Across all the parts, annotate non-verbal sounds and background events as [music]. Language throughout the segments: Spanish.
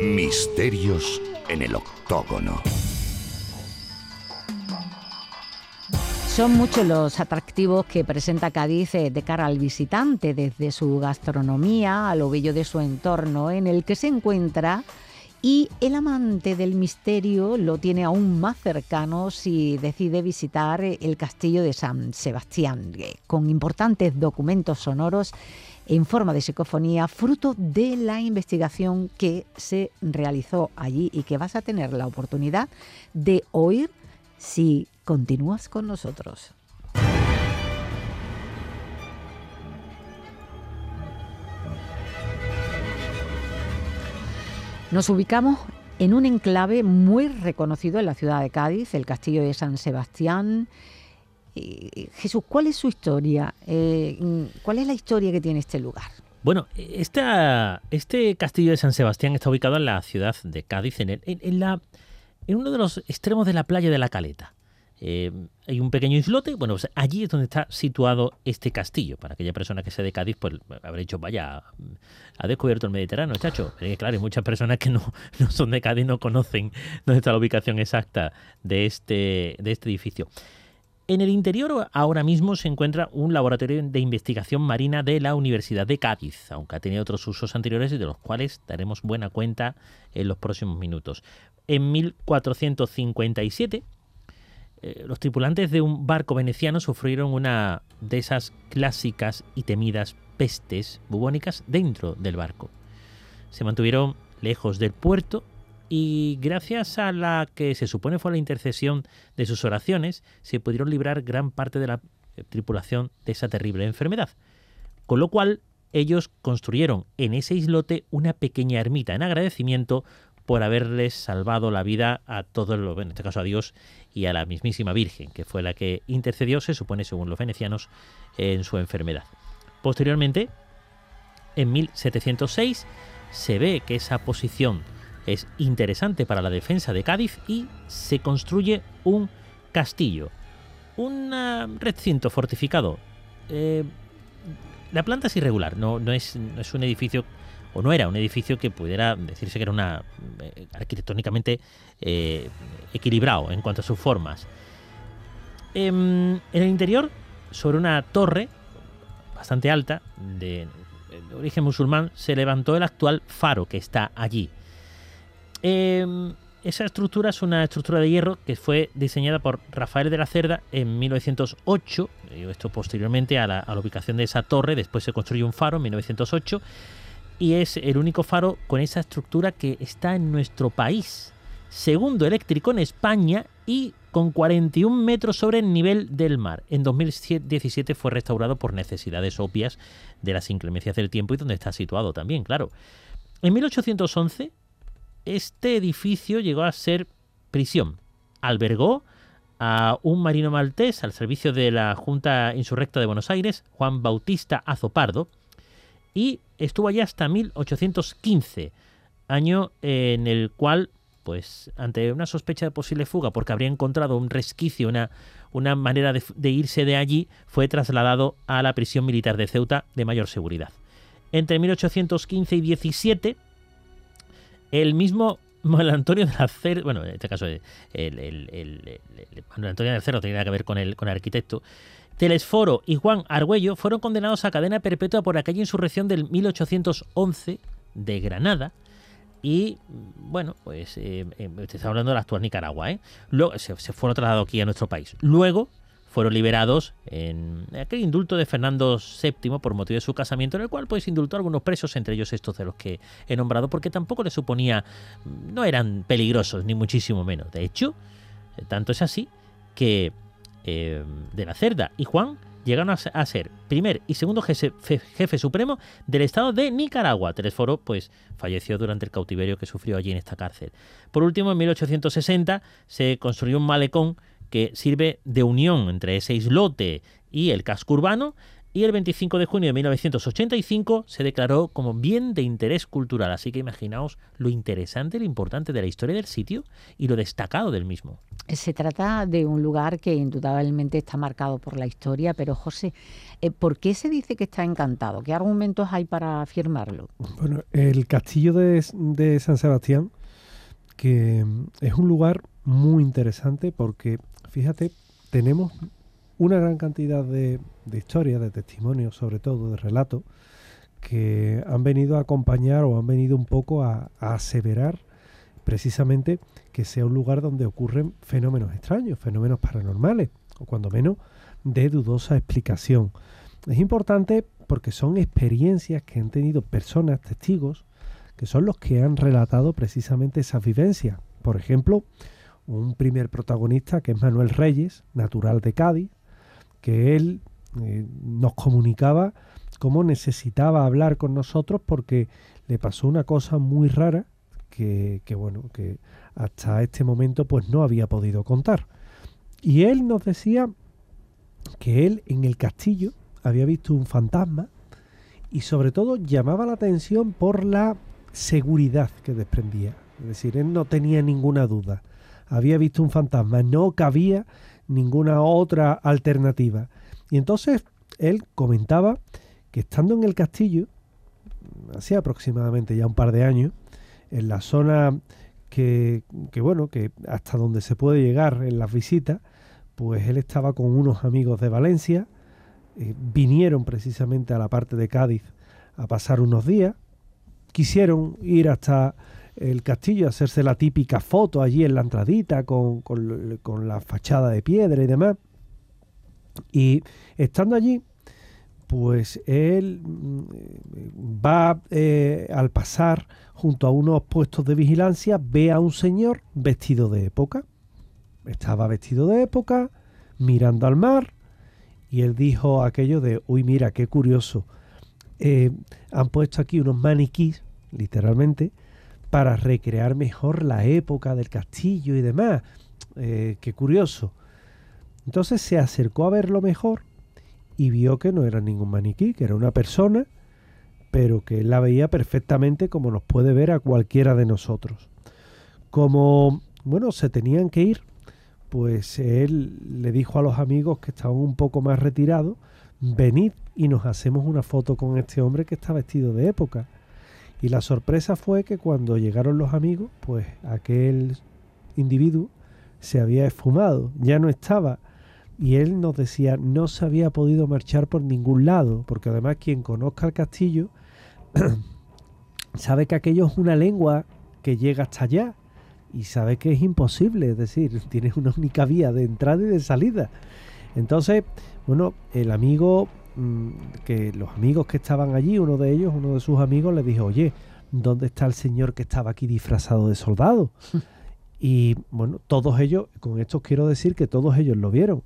Misterios en el octógono. Son muchos los atractivos que presenta Cádiz eh, de cara al visitante, desde su gastronomía a lo bello de su entorno en el que se encuentra y el amante del misterio lo tiene aún más cercano si decide visitar el castillo de San Sebastián, eh, con importantes documentos sonoros en forma de psicofonía, fruto de la investigación que se realizó allí y que vas a tener la oportunidad de oír si continúas con nosotros. Nos ubicamos en un enclave muy reconocido en la ciudad de Cádiz, el Castillo de San Sebastián. Eh, Jesús, ¿cuál es su historia? Eh, ¿Cuál es la historia que tiene este lugar? Bueno, este castillo de San Sebastián está ubicado en la ciudad de Cádiz, en, la, en uno de los extremos de la playa de la Caleta. Eh, hay un pequeño islote, bueno, pues allí es donde está situado este castillo. Para aquella persona que sea de Cádiz, pues habrá dicho, vaya, ha descubierto el Mediterráneo, chacho. [sighs] claro, hay muchas personas que no, [laughs] no, son de Cádiz, no conocen dónde está la ubicación exacta de este, de este edificio. En el interior ahora mismo se encuentra un laboratorio de investigación marina de la Universidad de Cádiz, aunque ha tenido otros usos anteriores y de los cuales daremos buena cuenta en los próximos minutos. En 1457 eh, los tripulantes de un barco veneciano sufrieron una de esas clásicas y temidas pestes bubónicas dentro del barco. Se mantuvieron lejos del puerto y gracias a la que se supone fue la intercesión de sus oraciones, se pudieron librar gran parte de la eh, tripulación de esa terrible enfermedad. Con lo cual, ellos construyeron en ese islote una pequeña ermita en agradecimiento por haberles salvado la vida a todos los, en este caso a Dios y a la mismísima Virgen, que fue la que intercedió, se supone, según los venecianos, en su enfermedad. Posteriormente, en 1706, se ve que esa posición es interesante para la defensa de Cádiz y se construye un castillo, un recinto fortificado. Eh, la planta es irregular, no, es un edificio o no era un edificio que pudiera decirse que era una eh, arquitectónicamente eh, equilibrado en cuanto a sus formas. Em, en el interior, sobre una torre bastante alta, de, origen musulmán, se levantó el actual faro que está allí. Em, esa estructura es una estructura de hierro que fue diseñada por Rafael de la Cerda en 1908, esto posteriormente a la, a la ubicación de esa torre, después se construyó un faro en 1908 y es el único faro con esa estructura que está en nuestro país. Segundo eléctrico en España y con 41 metros sobre el nivel del mar. En 2017 fue restaurado por necesidades obvias de las inclemencias del tiempo y donde está situado también, claro. En 1811 este edificio llegó a ser prisión. Albergó a un marino maltés al servicio de la Junta Insurrecta de Buenos Aires, Juan Bautista Azopardo, y estuvo allí hasta 1815, año en el cual, pues, ante una sospecha de posible fuga, porque habría encontrado un resquicio, una, una manera de, irse de allí, fue trasladado a la prisión militar de Ceuta de mayor seguridad. Entre 1815 y 17, el mismo Manuel Antonio de la Cerda, bueno, en este caso el, Manuel Antonio de la Cerda tenía que ver con el, con el arquitecto, Telesforo y Juan Argüello fueron condenados a cadena perpetua por aquella insurrección del 1811 de Granada. Y bueno, pues eh, eh hablando de la actual Nicaragua, ¿eh? Luego, se, fueron trasladados aquí a nuestro país. Luego fueron liberados en aquel indulto de Fernando VII por motivo de su casamiento, en el cual pues indultó a algunos presos, entre ellos estos de los que he nombrado, porque tampoco le suponía, no eran peligrosos, ni muchísimo menos. De hecho, tanto es así que eh, de la Cerda y Juan llegaron a ser primer y segundo jefe, supremo del estado de Nicaragua. Telesforo pues falleció durante el cautiverio que sufrió allí en esta cárcel. Por último, en 1860 se construyó un malecón que sirve de unión entre ese islote y el casco urbano y el 25 de junio de 1985 se declaró como bien de interés cultural. Así que imaginaos lo interesante y lo importante de la historia del sitio y lo destacado del mismo. Se trata de un lugar que indudablemente está marcado por la historia, pero José, eh, ¿por qué se dice que está encantado? ¿Qué argumentos hay para afirmarlo? Bueno, el castillo de, de San Sebastián, que es un lugar muy interesante porque, fíjate, tenemos una gran cantidad de, historias, de testimonios, sobre todo de relatos, que han venido a acompañar o han venido un poco a, aseverar precisamente que sea un lugar donde ocurren fenómenos extraños, fenómenos paranormales, o cuando menos de dudosa explicación. Es importante porque son experiencias que han tenido personas, testigos, que son los que han relatado precisamente esas vivencias. Por ejemplo, un primer protagonista que es Manuel Reyes, natural de Cádiz, que él eh, nos comunicaba cómo necesitaba hablar con nosotros porque le pasó una cosa muy rara que, que, bueno, que hasta este momento pues no había podido contar. Y él nos decía que él en el castillo había visto un fantasma y sobre todo llamaba la atención por la seguridad que desprendía. Es decir, él no tenía ninguna duda. Había visto un fantasma, no cabía ninguna otra alternativa. Y entonces él comentaba que estando en el castillo, hacía aproximadamente ya un par de años, en la zona que, que, bueno, que hasta donde se puede llegar en las visitas, pues él estaba con unos amigos de Valencia, eh, vinieron precisamente a la parte de Cádiz a pasar unos días, quisieron ir hasta el castillo, hacerse la típica foto allí en la entradita con, la fachada de piedra y demás. Y estando allí, pues él mm, va eh, al pasar junto a unos puestos de vigilancia, ve a un señor vestido de época. Estaba vestido de época, mirando al mar, y él dijo aquello de, uy, mira, qué curioso. Eh, han puesto aquí unos maniquís, literalmente, para recrear mejor la época del castillo y demás. Eh, qué curioso. Entonces se acercó a verlo mejor y vio que no era ningún maniquí, que era una persona, pero que la veía perfectamente como nos puede ver a cualquiera de nosotros. Como, bueno, se tenían que ir, pues él le dijo a los amigos que estaban un poco más retirados, venid y nos hacemos una foto con este hombre que está vestido de época. Y la sorpresa fue que cuando llegaron los amigos, pues aquel individuo se había esfumado, ya no estaba. Y él nos decía, no se había podido marchar por ningún lado, porque además quien conozca el castillo [clears throat] sabe que aquello es una lengua que llega hasta allá y sabe que es imposible, es decir, [laughs] tiene una única vía de entrada y de salida. Entonces, bueno, el amigo que los amigos que estaban allí, uno de ellos, uno de sus amigos, le dijo, oye, ¿dónde está el señor que estaba aquí disfrazado de soldado? [laughs] y bueno, todos ellos, con esto quiero decir que todos ellos lo vieron.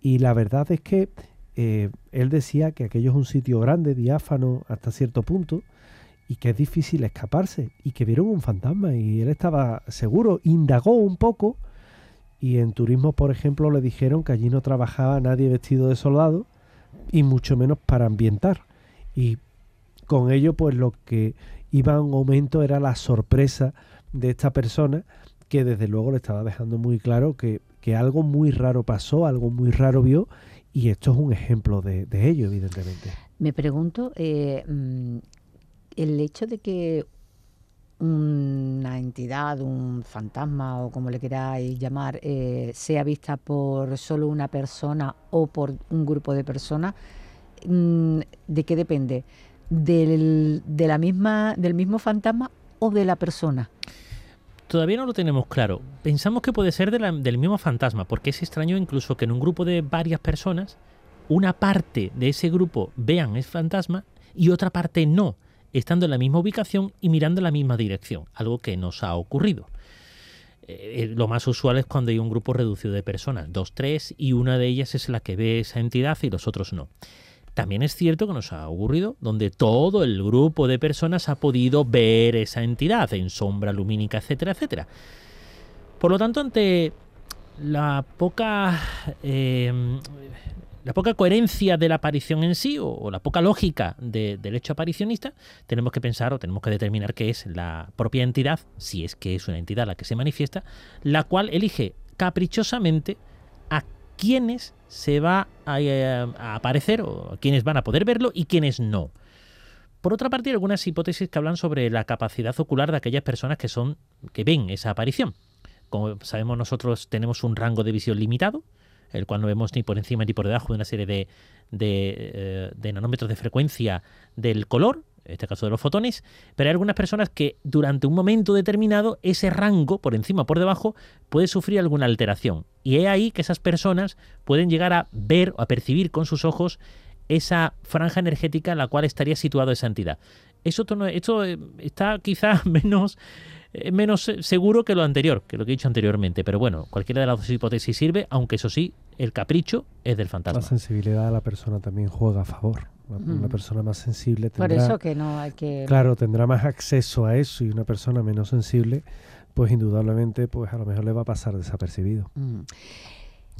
Y la verdad es que eh, él decía que aquello es un sitio grande, diáfano hasta cierto punto, y que es difícil escaparse, y que vieron un fantasma, y él estaba seguro, indagó un poco, y en turismo, por ejemplo, le dijeron que allí no trabajaba nadie vestido de soldado, y mucho menos para ambientar. Y con ello, pues lo que iba un aumento era la sorpresa de esta persona que desde luego le estaba dejando muy claro que, algo muy raro pasó, algo muy raro vio y esto es un ejemplo de, ello, evidentemente. Me pregunto, eh, mm, el hecho de que una entidad, un fantasma o como le queráis llamar, eh, sea vista por solo una persona o por un grupo de personas, mm, ¿de qué depende? ¿Del, de la misma, ¿Del mismo fantasma o de la persona? Todavía no lo tenemos claro. Pensamos que puede ser del mismo fantasma, porque es extraño incluso que en un grupo de varias personas, una parte de ese grupo vean el fantasma y otra parte no estando en la misma ubicación y mirando en la misma dirección, algo que nos ha ocurrido. Eh, eh, lo más usual es cuando hay un grupo reducido de personas, dos, tres, y una de ellas es la que ve esa entidad y los otros no. También es cierto que nos ha ocurrido donde todo el grupo de personas ha podido ver esa entidad en sombra lumínica, etcétera, etcétera. Por lo tanto, ante la poca eh, la poca coherencia de la aparición en sí o, la poca lógica del hecho aparicionista, tenemos que pensar o tenemos que determinar que es la propia entidad, si es que es una entidad la que se manifiesta, la cual elige caprichosamente a quienes se va a, eh, a aparecer o a quienes van a poder verlo y quienes no. Por otra parte, hay algunas hipótesis que hablan sobre la capacidad ocular de aquellas personas que son que ven esa aparición. Como sabemos nosotros tenemos un rango de visión limitado, el cual no vemos ni por encima ni por debajo de una serie de, de, eh, nanómetros de frecuencia del color, en este caso de los fotones, pero hay algunas personas que durante un momento determinado ese rango, por encima o por debajo, puede sufrir alguna alteración. Y es ahí que esas personas pueden llegar a ver o a percibir con sus ojos esa franja energética en la cual estaría situada esa entidad. Eso, esto eh, está quizás [laughs] menos es menos seguro que lo anterior, que lo que he dicho anteriormente. Pero bueno, cualquiera de las dos hipótesis sirve, aunque eso sí, el capricho es del fantasma. La sensibilidad de la persona también juega a favor. Una, persona más sensible tendrá... Por eso que no hay que... Claro, tendrá más acceso a eso y una persona menos sensible, pues indudablemente, pues a lo mejor le va a pasar desapercibido.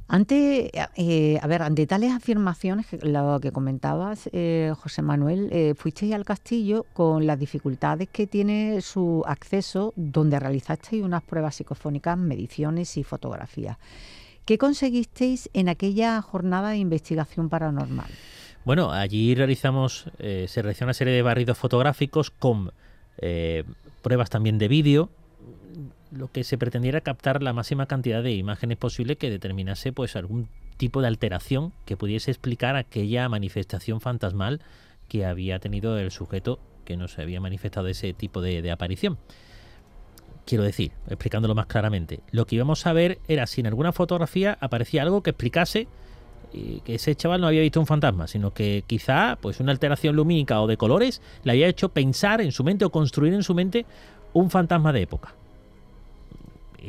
Ante, eh, a ver, ante tales afirmaciones, lo que comentabas, eh, José Manuel, eh, fuisteis al castillo con las dificultades que tiene su acceso, donde realizasteis unas pruebas psicofónicas, mediciones y fotografías. ¿Qué conseguisteis en aquella jornada de investigación paranormal? Bueno, allí realizamos, se realizó una serie de barridos fotográficos con pruebas también de vídeo, lo que se pretendiera captar la máxima cantidad de imágenes posible que determinase pues algún tipo de alteración que pudiese explicar aquella manifestación fantasmal que había tenido el sujeto que nos había manifestado ese tipo de, aparición. Quiero decir, explicándolo más claramente, lo que íbamos a ver era si en alguna fotografía aparecía algo que explicase eh, que ese chaval no había visto un fantasma, sino que quizá pues una alteración lumínica o de colores le había hecho pensar en su mente o construir en su mente un fantasma de época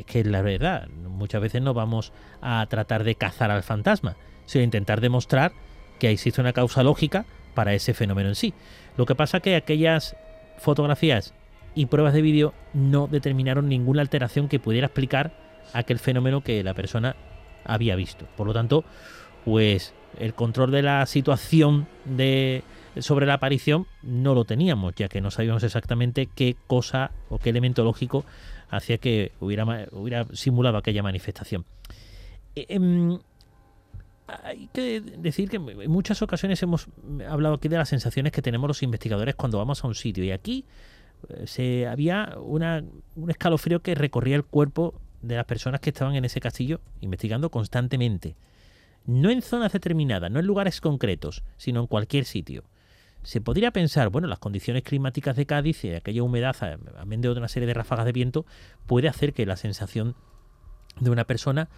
es que la verdad, muchas veces no vamos a tratar de cazar al fantasma, sino intentar demostrar que existe una causa lógica para ese fenómeno en sí. Lo que pasa que aquellas fotografías y pruebas de vídeo no determinaron ninguna alteración que pudiera explicar aquel fenómeno que la persona había visto. Por lo tanto, pues el control de la situación de sobre la aparición no lo teníamos, ya que no sabíamos exactamente qué cosa o qué elemento lógico hacía que hubiera, hubiera simulado aquella manifestación. Eh, em, hay que decir que en muchas ocasiones hemos hablado aquí de las sensaciones que tenemos los investigadores cuando vamos a un sitio y aquí eh, se había una, un escalofrío que recorría el cuerpo de las personas que estaban en ese castillo investigando constantemente. No en zonas determinadas, no en lugares concretos, sino en cualquier sitio se podría pensar, bueno, las condiciones climáticas de Cádiz y aquella humedad, amén de otra serie de ráfagas de viento, puede hacer que la sensación de una persona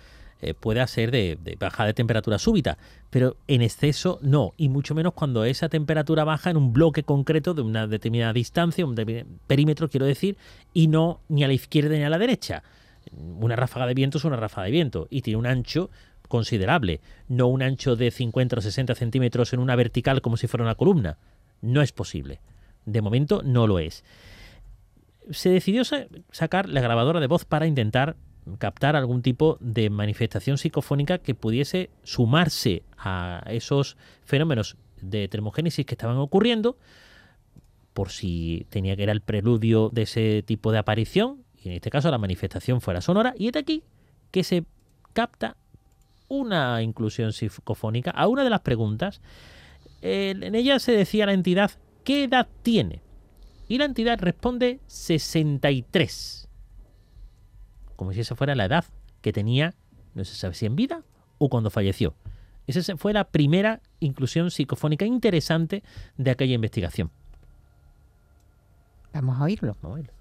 eh, pueda ser de, de, baja de temperatura súbita, pero en exceso no, y mucho menos cuando esa temperatura baja en un bloque concreto de una determinada distancia, un perímetro quiero decir, y no ni a la izquierda ni a la derecha. Una ráfaga de viento es una ráfaga de viento y tiene un ancho considerable, no un ancho de 50 o 60 centímetros en una vertical como si fuera una columna. No es posible. De momento no lo es. Se decidió sacar la grabadora de voz para intentar captar algún tipo de manifestación psicofónica que pudiese sumarse a esos fenómenos de termogénesis que estaban ocurriendo, por si tenía que ir el preludio de ese tipo de aparición, y en este caso la manifestación fuera sonora, y es de aquí que se capta una inclusión psicofónica a una de las preguntas. en ella se decía la entidad qué edad tiene. Y la entidad responde 63. Como si esa fuera la edad que tenía, no se sabe si en vida o cuando falleció. Esa fue la primera inclusión psicofónica interesante de aquella investigación. Vamos a oírlo. Vamos a oírlo.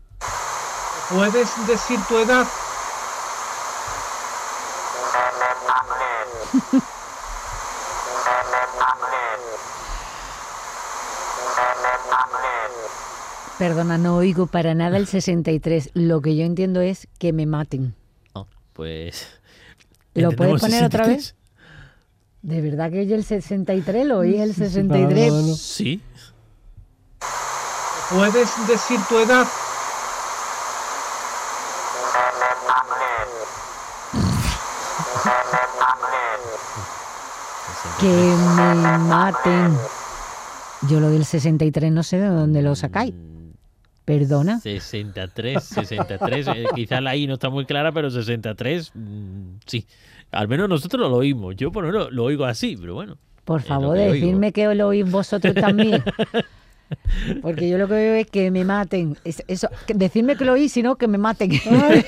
¿Puedes decir tu edad? [laughs] Perdona, no oigo para nada el 63. Lo que yo entiendo es que me maten. Oh, pues. ¿Lo puedes poner otra vez? ¿De verdad que oye el 63? ¿Lo oí el 63? Sí. ¿Puedes decir tu edad? Que me maten. Yo lo del 63 no sé de dónde lo sacáis. Perdona. 63, 63. eh, quizá la I no está muy clara, pero 63, mm, sí. Al menos nosotros lo oímos. Yo por lo menos lo oigo así, pero bueno. Por lo favor, que oigo. decidme que lo oís vosotros también. [laughs] Porque yo lo que veo es que me maten. Es- Eso, que- decidme que lo oís, sino que me maten. Ay,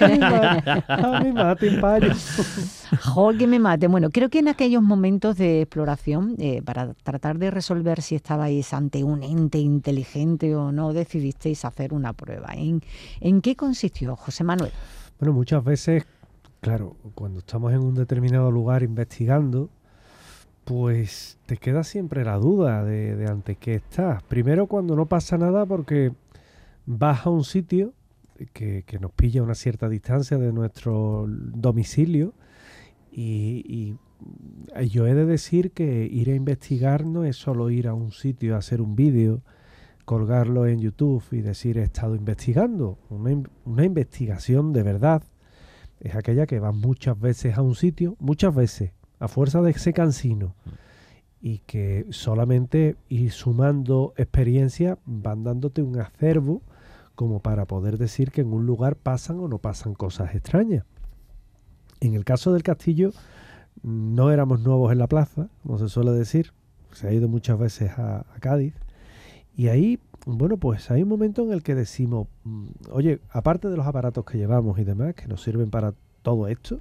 mi ma- ay, Payo. Joder, que me maten. Bueno, creo que en aquellos momentos de exploración, eh, para tratar de resolver si estabais ante un ente inteligente o no, decidisteis hacer una prueba. ¿En, en qué consistió, José Manuel? Bueno, muchas veces, claro, cuando estamos en un determinado lugar investigando, pues te queda siempre la duda de, ante qué estás. Primero cuando no pasa nada porque vas a un sitio que, nos pilla a una cierta distancia de nuestro domicilio y, y y yo he de decir que ir a investigar no es solo ir a un sitio a hacer un vídeo, colgarlo en YouTube y decir he estado investigando. Una, una investigación de verdad es aquella que vas muchas veces a un sitio, muchas veces, a fuerza de ese cansino, y que solamente ir sumando experiencia van dándote un acervo como para poder decir que en un lugar pasan o no pasan cosas extrañas. En el caso del castillo, no éramos nuevos en la plaza, como se suele decir, se ha ido muchas veces a, a Cádiz, y ahí, bueno, pues hay un momento en el que decimos, mm, oye, aparte de los aparatos que llevamos y demás, que nos sirven para todo esto,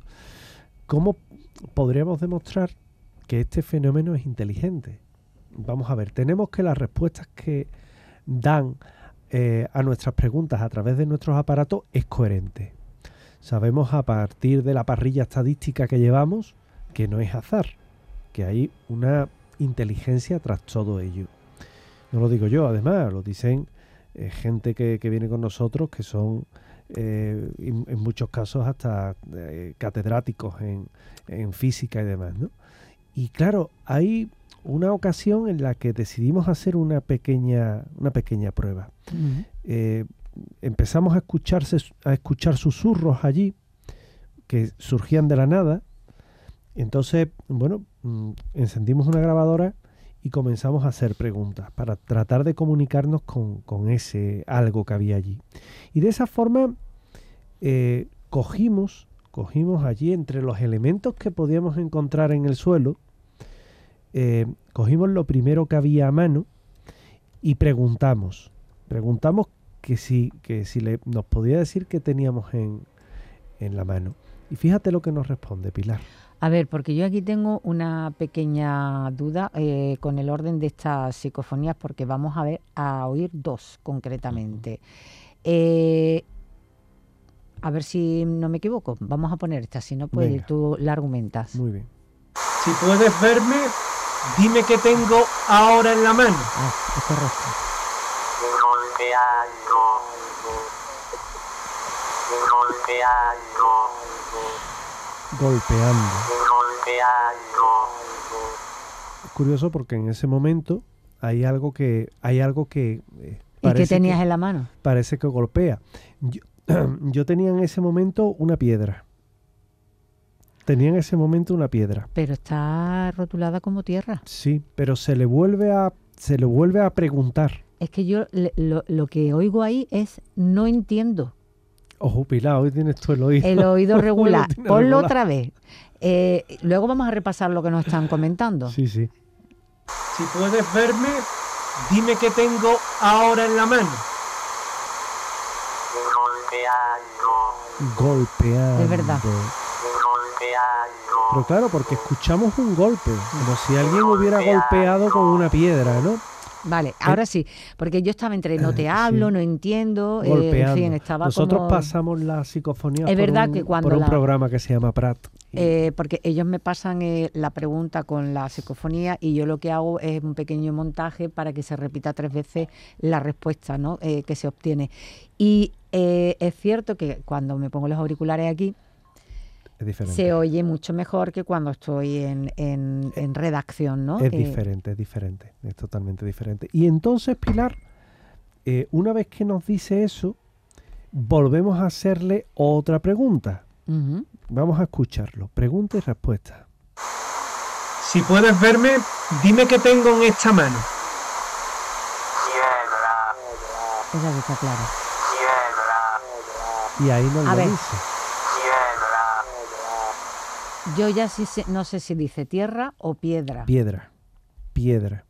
¿cómo podríamos demostrar que este fenómeno es inteligente? Vamos a ver, tenemos que las respuestas que dan eh, a nuestras preguntas a través de nuestros aparatos es coherente. Sabemos a partir de la parrilla estadística que llevamos que no es azar, que hay una inteligencia tras todo ello. No lo digo yo, además, lo dicen eh, gente que, que viene con nosotros que son eh, en, en muchos casos hasta eh, catedráticos en, en física y demás. ¿no? Y claro, hay una ocasión en la que decidimos hacer una pequeña, una pequeña prueba. Eh, empezamos a, escucharse, a escuchar susurros allí que surgían de la nada. Entonces, bueno, mm, encendimos una grabadora y comenzamos a hacer preguntas para tratar de comunicarnos con, ese algo que había allí. Y de esa forma eh, cogimos, cogimos allí entre los elementos que podíamos encontrar en el suelo, eh, cogimos lo primero que había a mano y preguntamos. Preguntamos que si, que si le, nos podía decir qué teníamos en, en la mano. Y fíjate lo que nos responde Pilar. A ver, porque yo aquí tengo una pequeña duda eh, con el orden de estas psicofonías, porque vamos a ver a oír dos concretamente. Eh, a ver si no me equivoco. Vamos a poner esta, si no, Venga. tú la argumentas. Muy bien. Si puedes verme, dime qué tengo ahora en la mano. Ah, es correcto. Golpeando. Es curioso porque en ese momento hay algo que hay algo que eh, ¿Y qué parece tenías que- en la mano? parece que golpea. Yo, [clears throat] yo tenía en ese momento una piedra. Tenía en ese momento una piedra. Pero está rotulada como tierra. Sí, pero se le vuelve a se le vuelve a preguntar. Es que yo le- lo, lo que oigo ahí es no entiendo. Ojo, Pilar, hoy tienes tú el oído. El oído [laughs] regular. Ponlo regular. otra vez. Eh, luego vamos a repasar lo que nos están comentando. Sí, sí. Si puedes verme, dime qué tengo ahora en la mano. Golpeando. Es verdad. Pero claro, porque escuchamos un golpe, como si alguien hubiera golpeado con una piedra, ¿no? Vale, ahora sí, porque yo estaba entre no te hablo, Eh, sí. no entiendo, eh, en fin, estaba Nosotros como... pasamos la psicofonía Es por, verdad un, que cuando por un la- programa que se llama Prat. Eh, porque ellos me pasan eh, la pregunta con la psicofonía y yo lo que hago es un pequeño montaje para que se repita tres veces la respuesta ¿no? Eh, que se obtiene. Y eh, es cierto que cuando me pongo los auriculares aquí es diferente. se oye mucho mejor que cuando estoy en, en- en redacción, ¿no? Es Eh, diferente, es diferente, es totalmente diferente. Y entonces, Pilar, eh, una vez que nos dice eso, volvemos a hacerle otra pregunta. Vamos a escucharlo. Pregunta y respuesta. Si puedes verme, dime qué tengo en esta mano. Esa que está clara. Y ahí nos A lo ver. dice. Yo ya sí sé- no sé si dice tierra o piedra. Piedra, piedra,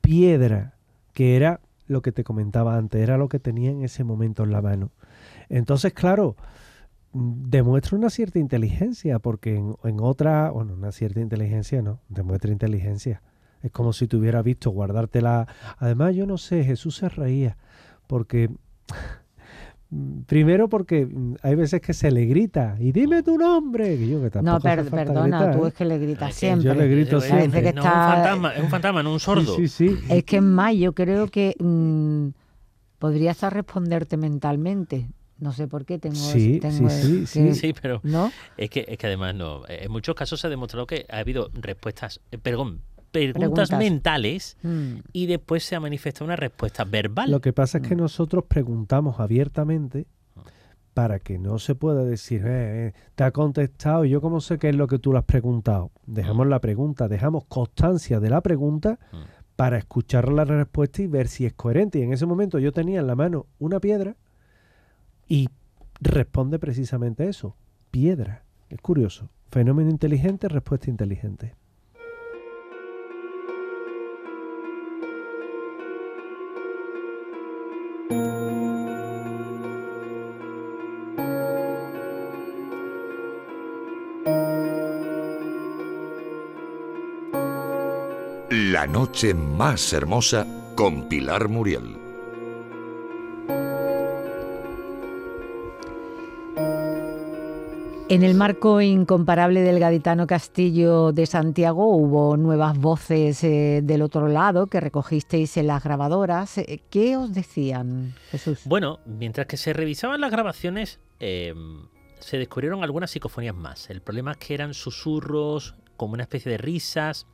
piedra, que era lo que te comentaba antes, era lo que tenía en ese momento en la mano. Entonces, claro, mm, demuestra una cierta inteligencia, porque en, otra, bueno, una cierta inteligencia no, demuestra inteligencia. Es como si te hubiera visto guardártela. Además, yo no sé, Jesús se reía, porque primero porque mm, hay veces que se le grita y dime tu nombre. Que yo, que No, per- perdona, gritar, tú es que le gritas siempre. yo le grito siempre. Parece que no, está- un fantasma, es un fantasma, no un sordo. Sí, sí, sí. Es que es más, yo creo que mm, podría hasta responderte mentalmente. No sé por qué tengo. Sí, tengo sí, sí, que- sí. Sí, pero ¿No? es que, es que además no. En muchos casos se ha demostrado que ha habido respuestas, eh, perdón, preguntas, Preguntas. mentales Mm. y después se ha manifestado una respuesta verbal. Lo que pasa es que Mm. nosotros preguntamos abiertamente para que no se pueda decir, "Eh, eh, te ha contestado y yo cómo sé qué es lo que tú le has preguntado. Dejamos Mm. la pregunta, dejamos constancia de la pregunta Mm. para escuchar la respuesta y ver si es coherente. Y en ese momento yo tenía en la mano una piedra y responde precisamente eso, piedra. Es curioso. Fenómeno inteligente, respuesta inteligente. La noche más hermosa con Pilar Muriel. En el marco incomparable del gaditano Castillo de Santiago hubo nuevas voces eh, del otro lado que recogisteis en las grabadoras. Eh, ¿Qué os decían, Jesús? Bueno, mientras que se revisaban las grabaciones, eh, se descubrieron algunas psicofonías más. El problema es que eran susurros, como una especie de risas,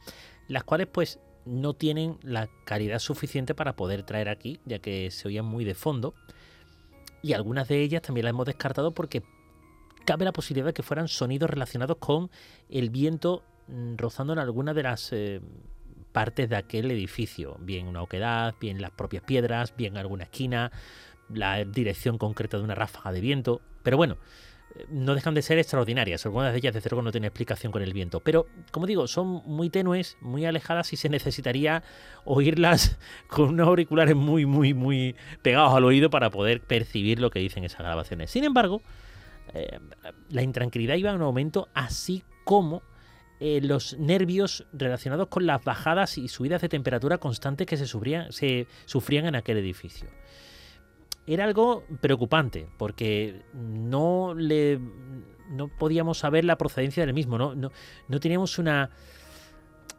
las cuales pues no tienen la calidad suficiente para poder traer aquí, ya que se oían muy de fondo. Y algunas de ellas también las hemos descartado porque cabe la posibilidad de que fueran sonidos relacionados con el viento mm, rozando en alguna de las eh, partes de aquel edificio, bien una oquedad, bien las propias piedras, bien alguna esquina, la dirección concreta de una ráfaga de viento. Pero bueno, no dejan de ser extraordinarias. Algunas de ellas, desde luego, no tienen explicación con el viento. Pero, como digo, son muy tenues, muy alejadas y se necesitaría oírlas [laughs] con unos auriculares muy, muy, muy pegados al oído para poder percibir lo que dicen esas grabaciones. Sin embargo, eh, la intranquilidad iba en aumento, así como eh, los nervios relacionados con las bajadas y subidas de temperatura constantes que se sufrían, se sufrían en aquel edificio. Era algo preocupante, porque no le no podíamos saber la procedencia del mismo, no, no, no teníamos una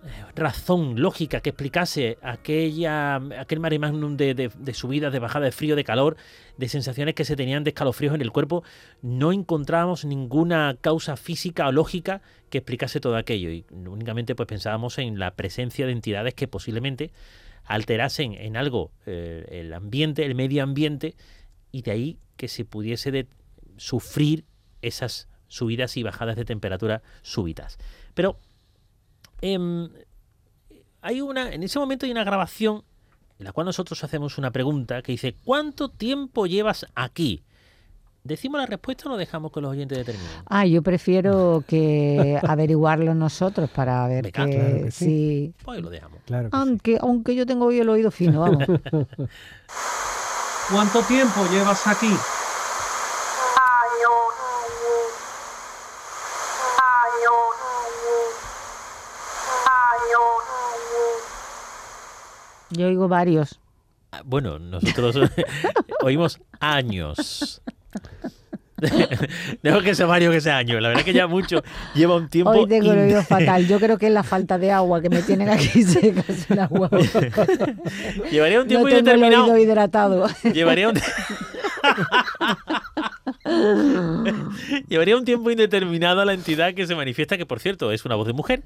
eh, razón lógica que explicase aquella, aquel mare magnum de, de, de subidas, de bajadas, de frío, de calor, de sensaciones que se tenían de escalofríos en el cuerpo. No encontrábamos ninguna causa física o lógica que explicase todo aquello y únicamente pues pensábamos en la presencia de entidades que posiblemente alterasen en algo eh, el ambiente, el medio ambiente y de ahí que se pudiese sufrir esas subidas y bajadas de temperatura súbitas. Pero eh, hay una, en ese momento hay una grabación en la cual nosotros hacemos una pregunta que dice ¿cuánto tiempo llevas aquí? ¿Decimos la respuesta o lo dejamos que los oyentes determinen? Ah, yo prefiero [laughs] que averiguarlo nosotros para ver Venga, que, claro que sí. Pues lo dejamos. Claro que sí. Aunque, aunque yo tengo hoy el oído fino, vamos. [laughs] ¿Cuánto tiempo llevas aquí? Yo oigo varios. Ah, Bueno, nosotros [laughs] oímos años. [laughs] Dejo que sea Mario que sea años. La verdad que ya mucho lleva un tiempo. Hoy tengo el fatal. Yo creo que es la falta de agua que me tienen aquí seca sin agua. Llevaría un No tiempo tengo el indeterminado. hidratado. Llevaría un... [laughs] [laughs] Llevaría un tiempo indeterminado a la entidad que se manifiesta, que por cierto es una voz de mujer.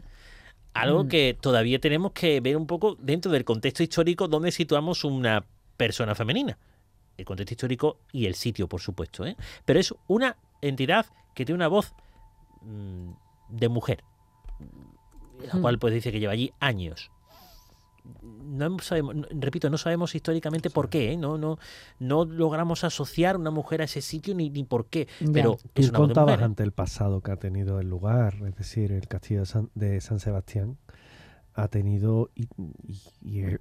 Algo Mm. que todavía tenemos que ver un poco dentro del contexto histórico donde situamos una persona femenina. El contexto histórico y el sitio, por supuesto. ¿eh? Pero es una entidad que tiene una voz mm, de mujer. la cual pues dice que lleva allí años no sabemos, repito, no sabemos históricamente por qué, ¿eh? no, no, no logramos asociar una mujer a ese sitio ni, ni por qué. Pero Tú es contabas ante el pasado que ha tenido el lugar, es decir, el castillo de San, Sebastián ha tenido y,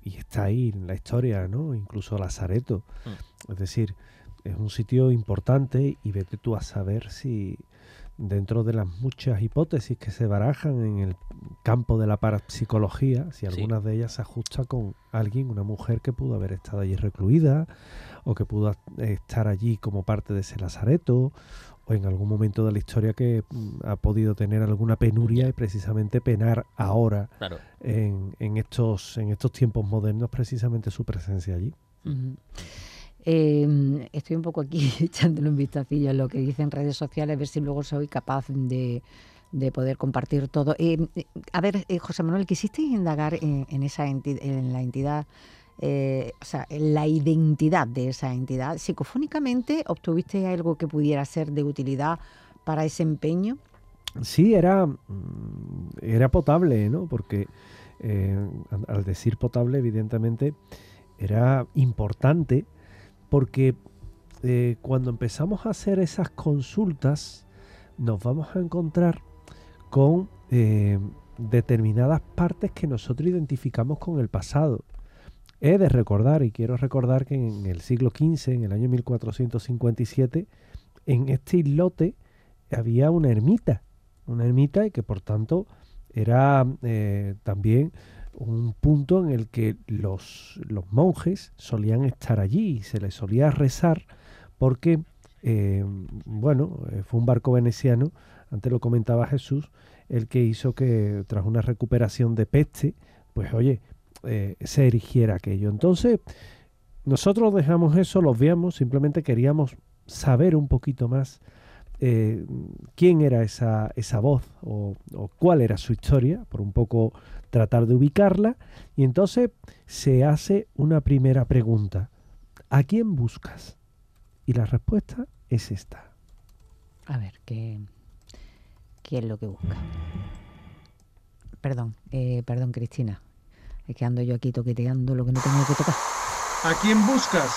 está ahí en la historia, ¿no? Incluso Lazareto. Mm. Es decir, es un sitio importante y vete tú a saber si dentro de las muchas hipótesis que se barajan en el campo de la parapsicología, si algunas de ellas se ajusta con alguien, una mujer que pudo haber estado allí recluida o que pudo estar allí como parte de ese lazareto o en algún momento de la historia que mm, ha podido tener alguna penuria y precisamente penar ahora en, estos, en estos tiempos modernos precisamente su presencia allí. Em, estoy un poco aquí [laughs] echándole un vistacillo a lo que dicen redes sociales, a ver si luego soy capaz de, poder compartir todo. Em, a ver, eh, José Manuel, ¿quisiste indagar en, esa en la entidad, eh, o sea, la identidad de esa entidad? ¿Psicofónicamente obtuviste algo que pudiera ser de utilidad para ese empeño? Sí, era, mm, era potable, ¿no? Porque eh, al decir potable, evidentemente, era importante porque eh, cuando empezamos a hacer esas consultas nos vamos a encontrar con determinadas partes que nosotros identificamos con el pasado. He de recordar, y quiero recordar que en el siglo XV, en el año 1457, en este islote había una ermita, una ermita y que por tanto era eh, también un punto en el que los, los monjes solían estar allí y se les solía rezar porque, eh, bueno, eh, fue un barco veneciano, antes lo comentaba Jesús, el que hizo que tras una recuperación de peste, pues oye, eh, se erigiera aquello. Entonces, nosotros dejamos eso, los veamos, simplemente queríamos saber un poquito más quién era esa, esa voz o, o, cuál era su historia, por un poco tratar de ubicarla y entonces se hace una primera pregunta. ¿A quién buscas? Y la respuesta es esta. A ver, ¿qué, qué es lo que busca? Perdón, eh, perdón Cristina. Es que ando yo aquí toqueteando lo que no tengo que tocar. ¿A quién buscas?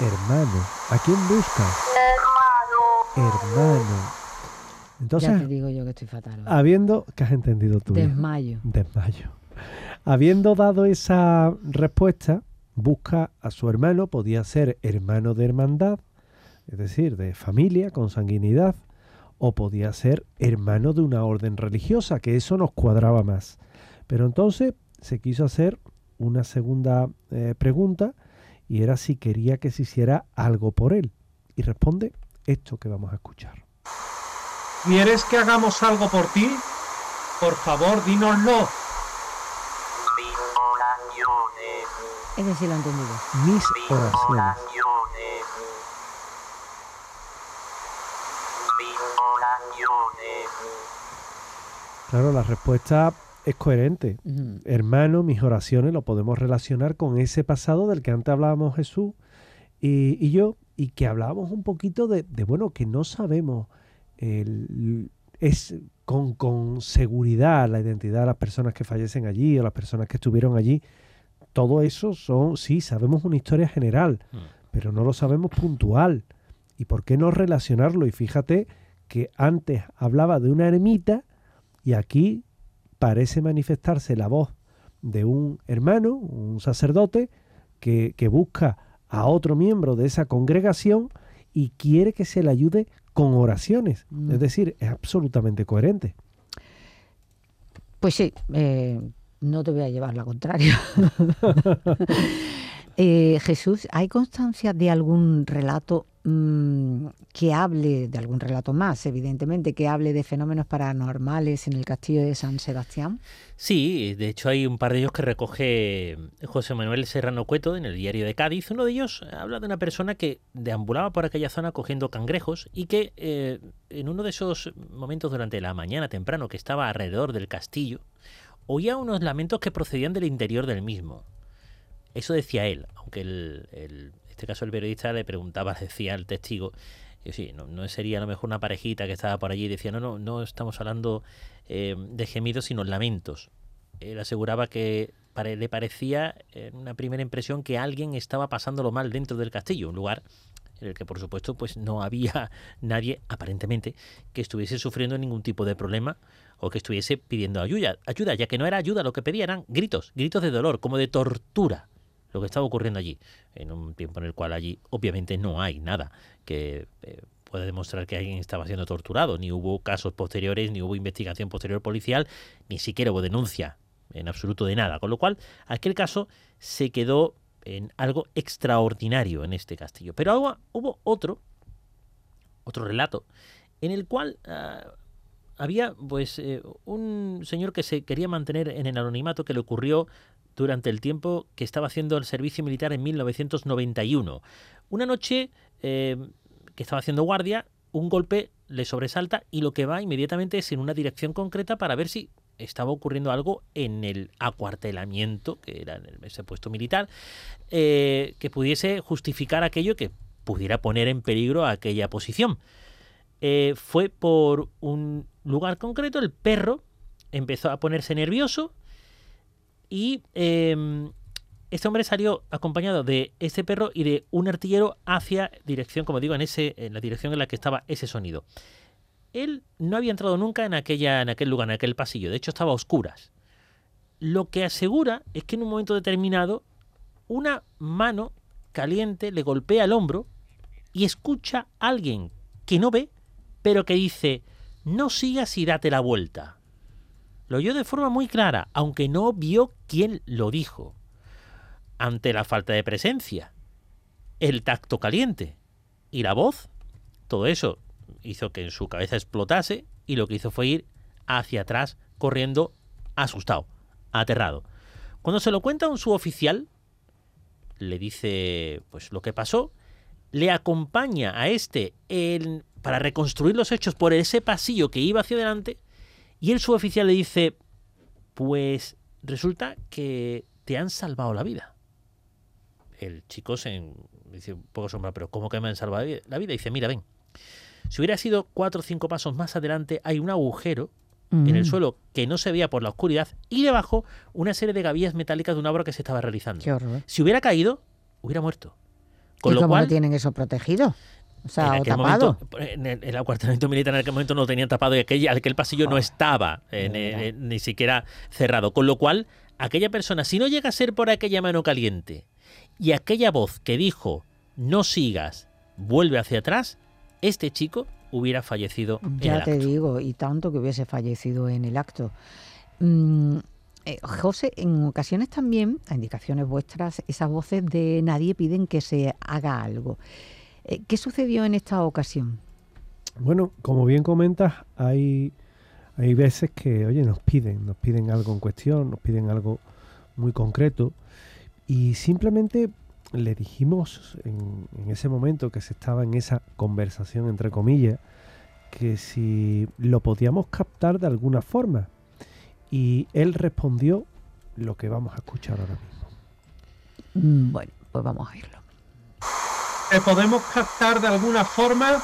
hermano. ¿A quién busca? Hermano. Hermano. Entonces, ya te digo yo que estoy fatal. Habiendo, ¿qué has entendido tú? Desmayo. Desmayo. Habiendo dado esa respuesta, busca a su hermano, podía ser hermano de hermandad, es decir, de familia, con sanguinidad, o podía ser hermano de una orden religiosa, que eso nos cuadraba más. Pero entonces se quiso hacer una segunda eh, pregunta y era si quería que se hiciera algo por él. Y responde esto que vamos a escuchar. ¿Quieres que hagamos algo por ti? Por favor, dínoslo. Es decir, lo he entendido. Mis oraciones. Claro, la respuesta es coherente. Hermano, mis oraciones lo podemos relacionar con ese pasado del que antes hablábamos Jesús y, yo, y que hablábamos un poquito de, bueno, que no sabemos es con, con, seguridad la identidad de las personas que fallecen allí o las personas que estuvieron allí. Todo eso son, sí, sabemos una historia general, mm. pero no lo sabemos puntual. ¿Y por qué no relacionarlo? Y fíjate que antes hablaba de una ermita y aquí parece manifestarse la voz de un hermano, un sacerdote, que, busca a otro miembro de esa congregación y quiere que se le ayude con oraciones. Mm. Es decir, es absolutamente coherente. Pues sí, eh, no te voy a llevar la contraria. [laughs] Eh, Jesús, ¿hay constancia de algún relato mm, que hable, de algún relato más, evidentemente, que hable de fenómenos paranormales en el castillo de San Sebastián? Sí, de hecho hay un par de ellos que recoge José Manuel Serrano Cueto en el diario de Cádiz. Uno de ellos habla de una persona que deambulaba por aquella zona cogiendo cangrejos y que eh, en uno de esos momentos durante la mañana temprano que estaba alrededor del castillo, oía unos lamentos que procedían del interior del mismo. Eso decía él, aunque el, este caso el periodista le preguntaba, [laughs] decía al testigo, sí, no, no, sería a lo mejor una parejita que estaba por allí y decía, no, no, no estamos hablando eh, de gemidos, sino lamentos. Él aseguraba que le parecía, en una primera impresión, que alguien estaba pasándolo mal dentro del castillo, un lugar en el que por supuesto pues no había [laughs] nadie aparentemente que estuviese sufriendo ningún tipo de problema o que estuviese pidiendo ayuda, ayuda, ya que no era ayuda, lo que pedían eran gritos, gritos de dolor, como de tortura, lo que estaba ocurriendo allí, en un tiempo en el cual allí obviamente no hay nada que eh, pueda demostrar que alguien estaba siendo torturado, ni hubo casos posteriores, ni hubo investigación posterior policial, ni siquiera hubo denuncia en absoluto de nada, con lo cual aquel caso se quedó en algo extraordinario en este castillo. Pero hubo otro, otro relato, en el cual ah, había pues eh, un señor que se quería mantener en el anonimato que le ocurrió durante el tiempo que estaba haciendo el servicio militar en 1991. Una noche eh, que estaba haciendo guardia, un golpe le sobresalta y lo que va inmediatamente es en una dirección concreta para ver si estaba ocurriendo algo en el acuartelamiento, que era en ese puesto militar, eh, que pudiese justificar aquello que pudiera poner en peligro aquella posición. Eh, fue por un lugar concreto, el perro empezó a ponerse nervioso y em, este hombre salió acompañado de ese perro y de un artillero hacia dirección, como digo, en, ese, en la dirección en la que estaba ese sonido él no había entrado nunca en, aquella, en aquel lugar, en aquel pasillo. De hecho, estaba a oscuras. Lo que asegura es que en un momento determinado una mano caliente le golpea el hombro y escucha a alguien que no ve, pero que dice, no sigas y date la vuelta. Lo oyó de forma muy clara, aunque no vio quién lo dijo. Ante la falta de presencia, el tacto caliente y la voz, todo eso hizo que en su cabeza explotase y lo que hizo fue ir hacia atrás corriendo asustado, aterrado. Cuando se lo cuenta un suboficial, le dice pues lo que pasó, le acompaña a este para reconstruir los hechos por ese pasillo que iba hacia adelante y el suboficial le dice pues resulta que te han salvado la vida. El chico se dice un poco sombra, pero ¿cómo que me han salvado la vida? Y dice, mira, ven, si hubiera sido cuatro o cinco pasos más adelante, hay un agujero en el mm. suelo que no se veía por la oscuridad y debajo una serie de gavillas metálicas de una obra que se estaba realizando. Si hubiera caído, hubiera muerto. Con ¿Y lo cómo cual, tienen eso protegido? O sea, o tapado. en el, acuartelamiento militar en aquel momento no lo tenían tapado y aquel, aquel pasillo no estaba ni siquiera cerrado. Con lo cual, aquella persona, si no llega a ser por aquella mano caliente y aquella voz que dijo no sigas, vuelve hacia atrás, este chico hubiera fallecido ya en el te digo, y tanto que hubiese fallecido en el acto. Mm, eh, José, en ocasiones también, a indicaciones vuestras, esas voces de nadie piden que se haga algo. Eh, ¿Qué sucedió en esta ocasión? Bueno, como bien comentas, hay, hay veces que, oye, nos piden, nos piden algo en cuestión, nos piden algo muy concreto y simplemente le dijimos en, ese momento que se estaba en esa conversación, entre comillas, que si lo podíamos captar de alguna forma. Y él respondió lo que vamos a escuchar ahora mismo. Mm, bueno, pues vamos a oírlo. ¿Le podemos captar de alguna forma?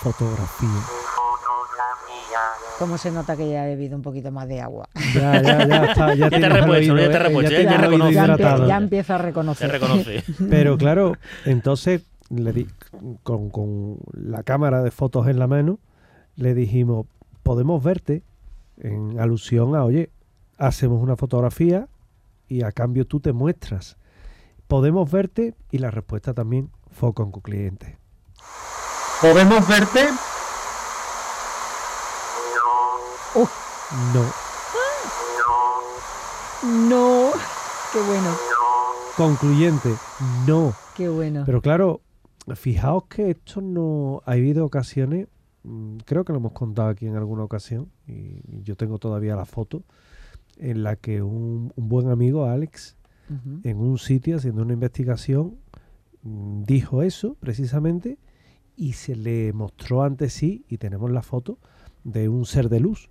Fotografía. ¿Cómo se nota que ya he bebido un poquito más de agua? Ya, ya, ya, está, ya, [laughs] te repuesto, ya te repuesto, ya, ya, ya, empiezo a reconocer. reconoce. Pero claro, entonces le di, con, con la cámara de fotos en la mano, le dijimos, podemos verte en alusión a, oye, hacemos una fotografía y a cambio tú te muestras. Podemos verte y la respuesta también fue con cliente. ¿Podemos verte? No. No. Qué bueno. Concluyente. No. Qué bueno. Pero claro, fijaos que esto no. Ha habido ocasiones, mm, creo que lo hemos contado aquí en alguna ocasión, y yo tengo todavía la foto, en la que un, buen amigo, Alex, en un sitio haciendo una investigación, mm, dijo eso precisamente y se le mostró ante sí, y tenemos la foto, de un ser de luz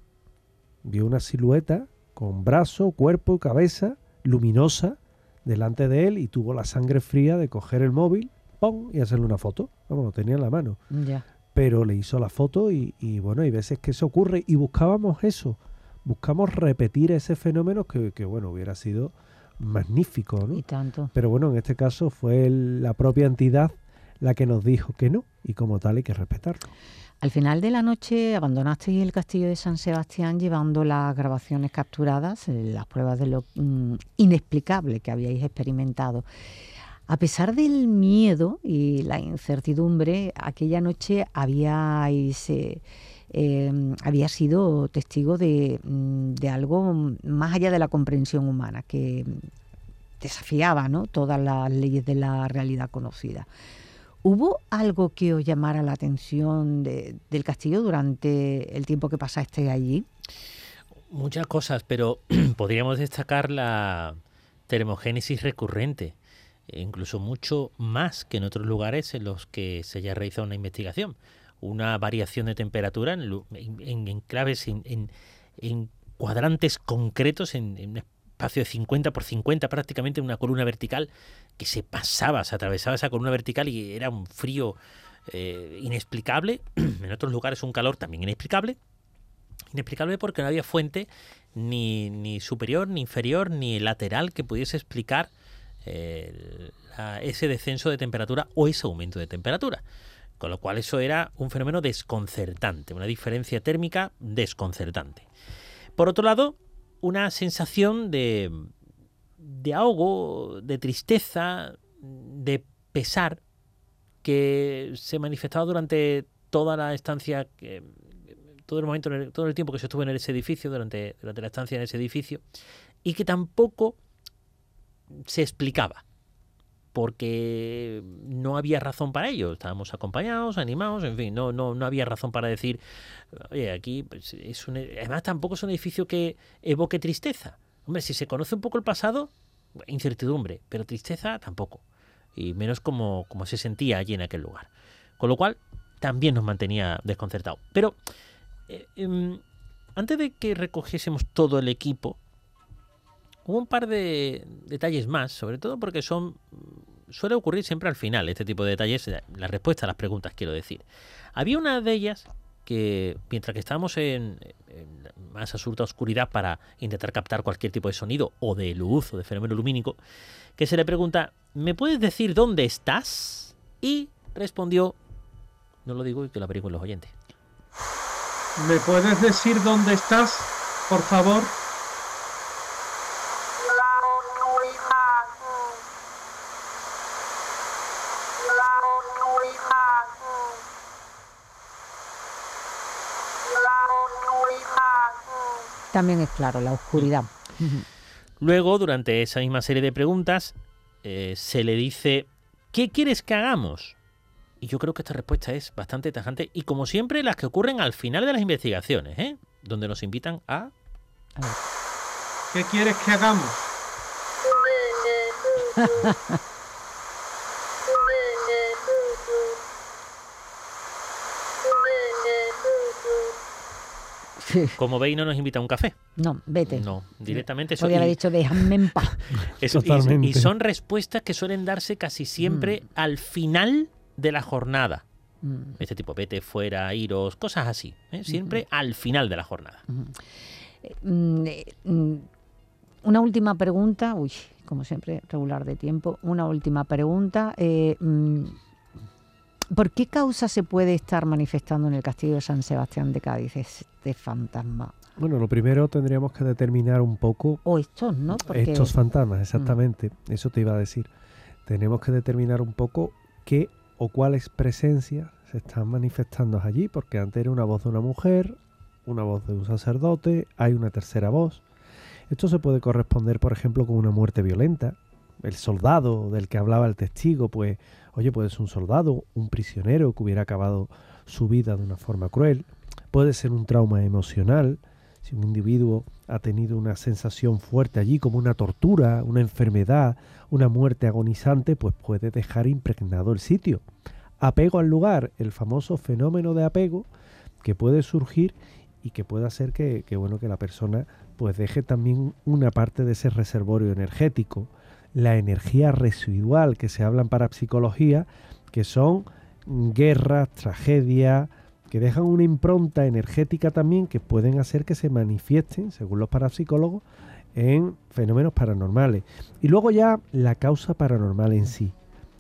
vio una silueta con brazo, cuerpo y cabeza luminosa delante de él y tuvo la sangre fría de coger el móvil, ¡pum! y hacerle una foto. Vamos, lo tenía en la mano. Ya. Pero le hizo la foto y, y bueno, hay veces que eso ocurre y buscábamos eso. Buscamos repetir ese fenómeno que, que, bueno, hubiera sido magnífico, ¿no? Y tanto. Pero bueno, en este caso fue la propia entidad la que nos dijo que no y como tal hay que respetarlo. Al final de la noche abandonasteis el castillo de San Sebastián llevando las grabaciones capturadas, eh, las pruebas de lo mm, inexplicable que habíais experimentado. A pesar del miedo y la incertidumbre, aquella noche habíais, eh, eh, había sido testigo de, mm, de algo más allá de la comprensión humana, que desafiaba ¿no? todas las leyes de la realidad conocida. ¿Hubo algo que os llamara la atención de- del castillo durante el tiempo que pasaste allí? Muchas cosas, pero [clears throat] podríamos destacar la termogénesis recurrente, e incluso mucho más que en otros lugares en los que se haya realizado una investigación. Una variación de temperatura en, en- en enclaves, en, en- en cuadrantes concretos, en, en un espacio de 50 por 50, prácticamente una columna vertical que se pasaba, se atravesaba esa columna vertical y era un frío eh, inexplicable. [clears throat] en otros lugares un calor también inexplicable. Inexplicable porque no había fuente ni, ni superior, ni inferior, ni lateral que pudiese explicar eh, la- ese descenso de temperatura o ese aumento de temperatura. Con lo cual eso era un fenómeno desconcertante, una diferencia térmica desconcertante. Por otro lado, una sensación de, de ahogo, de tristeza, de pesar que se manifestaba durante toda la estancia, todo el momento, todo el tiempo que se estuvo en ese edificio, durante la estancia en ese edificio, y que tampoco se explicaba, porque no había razón para ello. Estábamos acompañados, animados, en fin, no, no, no había razón para decir, oye, aquí pues, es un, además tampoco es un edificio que evoque tristeza. Hombre, si se conoce un poco el pasado, incertidumbre, pero tristeza tampoco. Y menos como, como se sentía allí en aquel lugar. Con lo cual, también nos mantenía desconcertados. Pero eh, em, antes de que recogiésemos todo el equipo, hubo un par de detalles más, sobre todo porque son suele ocurrir siempre al final este tipo de detalles, eh, la respuesta a las preguntas quiero decir. Había una de ellas que mientras que estábamos en, más absurda oscuridad para intentar captar cualquier tipo de sonido o de luz o de fenómeno lumínico, que se le pregunta, ¿me puedes decir dónde estás? Y respondió, no lo digo y que lo averigüen los oyentes. ¿Me puedes decir dónde estás, por favor? También es claro, la oscuridad. Luego, durante esa misma serie de preguntas, eh, se le dice, ¿qué quieres que hagamos? Y yo creo que esta respuesta es bastante tajante y como siempre las que ocurren al final de las investigaciones, ¿eh? donde nos invitan a... ¿Qué quieres que hagamos? [laughs] [laughs] Como veis, no nos invita a un café. No, vete. No, directamente eso. Podría haber dicho, déjame en paz. [laughs] eso- y- Totalmente. y son respuestas que suelen darse casi siempre al final de la jornada. Mm. Este tipo, vete fuera, iros, cosas así. ¿eh? Siempre al final de la jornada. Mm, eh, mm, Una última pregunta, uy, como siempre, regular de tiempo. Una última pregunta. eh, mm, ¿Por qué causa se puede estar manifestando en el castillo de San Sebastián de Cádiz este fantasma? Bueno, lo primero tendríamos que determinar un poco O estos, ¿no? Porque estos fantasmas, exactamente. Eso te iba a decir. Tenemos que determinar un poco qué o cuáles presencias se están manifestando allí, porque antes era una voz de una mujer, una voz de un sacerdote, hay una tercera voz. Esto se puede corresponder, por ejemplo, con una muerte violenta. El soldado del que hablaba el testigo, pues, oye, puede ser un soldado, un prisionero que hubiera acabado su vida de una forma cruel. Puede ser un trauma emocional, si un individuo ha tenido una sensación fuerte allí, como una tortura, una enfermedad, una muerte agonizante, pues puede dejar impregnado el sitio. Apego al lugar, el famoso fenómeno de apego que puede surgir y que puede hacer que, que, bueno, que la persona pues deje también una parte de ese reservorio energético. La energía residual que se habla en parapsicología, que son guerras, tragedias, que dejan una impronta energética también que pueden hacer que se manifiesten, según los parapsicólogos, en fenómenos paranormales. Y luego ya la causa paranormal en sí.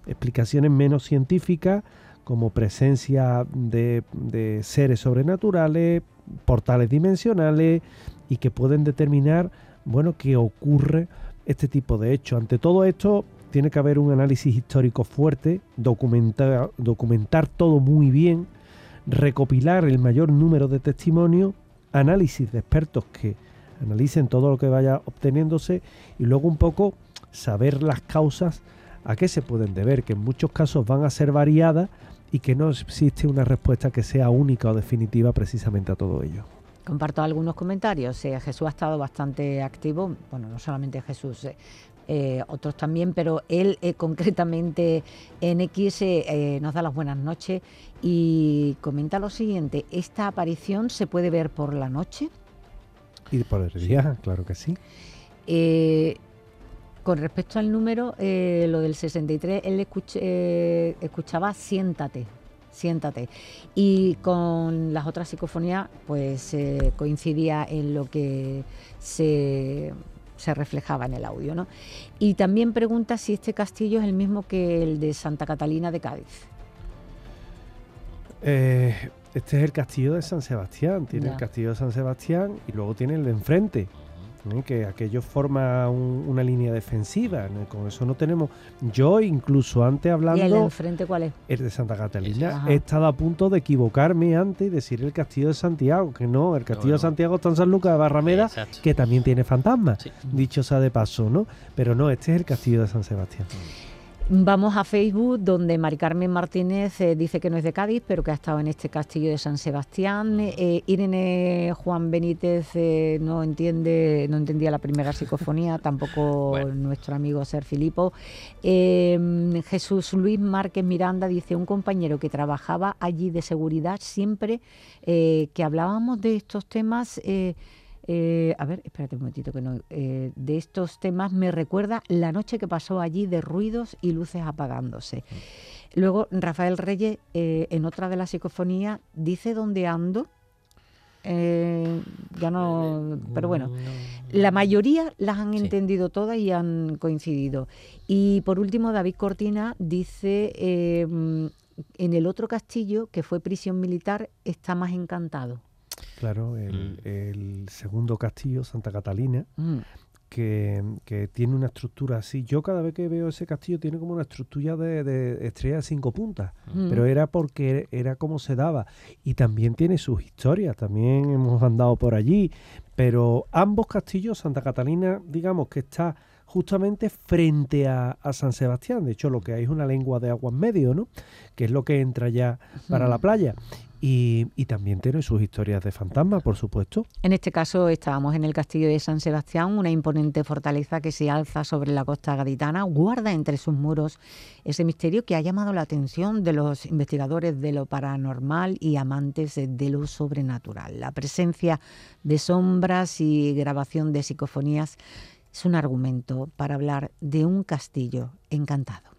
Explicaciones menos científicas como presencia de, de seres sobrenaturales, portales dimensionales y que pueden determinar, bueno, qué ocurre este tipo de hechos. Ante todo esto, tiene que haber un análisis histórico fuerte, documentar, documentar todo muy bien, recopilar el mayor número de testimonios, análisis de expertos que analicen todo lo que vaya obteniéndose y luego un poco saber las causas a qué se pueden deber, que en muchos casos van a ser variadas y que no existe una respuesta que sea única o definitiva precisamente a todo ello. Comparto algunos comentarios. Eh, Jesús ha estado bastante activo, bueno, no solamente Jesús, eh, eh, otros también, pero él [laughs] concretamente en X nos da las buenas noches y comenta lo siguiente, ¿esta aparición se puede ver por la noche? Y por el día, claro que sí. con respecto al número, lo del 63, él escuchaba siéntate, siéntate. Y con las otras psicofonías, pues eh, coincidía en lo que se, reflejaba en el audio. ¿no? Y también pregunta si este castillo es el mismo que el de Santa Catalina de Cádiz. Eh, este es el castillo de San Sebastián, tiene el castillo de San Sebastián y luego tiene el de enfrente. ¿Eh? que aquello forma una línea defensiva. Con eso no tenemos. Yo, incluso antes hablando. ¿Y el enfrente cuál es? El de Santa Catalina. He estado a punto de equivocarme antes y decir el castillo de Santiago, que no, el castillo de Santiago está en San Lucas de Barrameda, que también tiene fantasmas, dicho sea de paso, ¿no? Pero no, este es el castillo de San Sebastián. Vamos a Facebook, donde Mari Carmen Martínez eh, dice que no es de Cádiz, pero que ha estado en este castillo de San Sebastián. Eh, Irene Juan Benítez eh, no entiende, no entendía la primera psicofonía, [laughs] tampoco nuestro amigo Ser Filipo. Jesús Luis Márquez Miranda dice un compañero que trabajaba allí de seguridad siempre que hablábamos de estos temas. Eh, a ver, espérate un momentito que no. Eh, de estos temas me recuerda la noche que pasó allí de ruidos y luces apagándose. Luego, Rafael Reyes, eh, en otra de las psicofonías, dice dónde ando. ya no, pero bueno, la mayoría las han entendido todas y han coincidido. Y por último, David Cortina dice en el otro castillo, que fue prisión militar, está más encantado. Claro, mm. el, segundo castillo, Santa Catalina, mm. que, tiene una estructura así. Yo cada vez que veo ese castillo tiene como una estructura de, estrella de cinco puntas, mm. pero era porque era como se daba. Y también tiene sus historias, también hemos andado por allí, pero ambos castillos, Santa Catalina, digamos que está justamente frente a, San Sebastián. De hecho, lo que hay es una lengua de agua en medio, ¿no? Que es lo que entra ya para la playa. Y, también tiene sus historias de fantasma, por supuesto. En este caso estábamos en el castillo de San Sebastián, una imponente fortaleza que se alza sobre la costa gaditana, guarda entre sus muros ese misterio que ha llamado la atención de los investigadores de lo paranormal y amantes de lo sobrenatural. La presencia de sombras y grabación de psicofonías es un argumento para hablar de un castillo encantado.